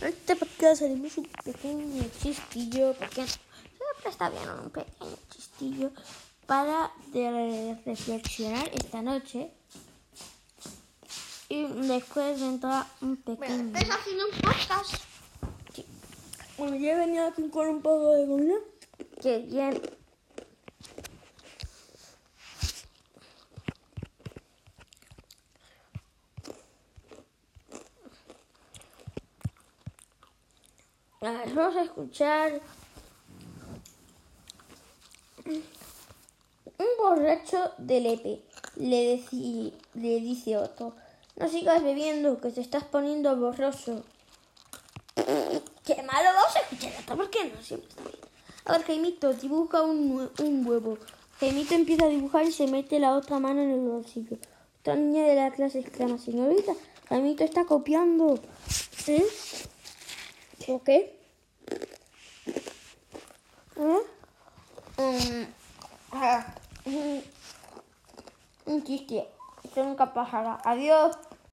Este podcast haremos un pequeño chistillo, porque siempre está bien un pequeño chistillo para de reflexionar esta noche. Y después vendrá un pequeño. ¿Estás haciendo un podcast? Bueno, yo he venido aquí con un poco de comida. Que bien. Vamos a escuchar un borracho de Lepe le, deci- le dice otro, no sigas bebiendo que te estás poniendo borroso. Qué malo, vamos a escuchar ¿por qué no? Siempre bien. A ver, Jaimito dibuja un, un huevo. Jaimito empieza a dibujar y se mete la otra mano en el bolsillo. Otra niña de la clase exclama, señorita, Jaimito está copiando. ¿Eh? ¿O qué? Un chiste. Esto nunca pasará. Adiós.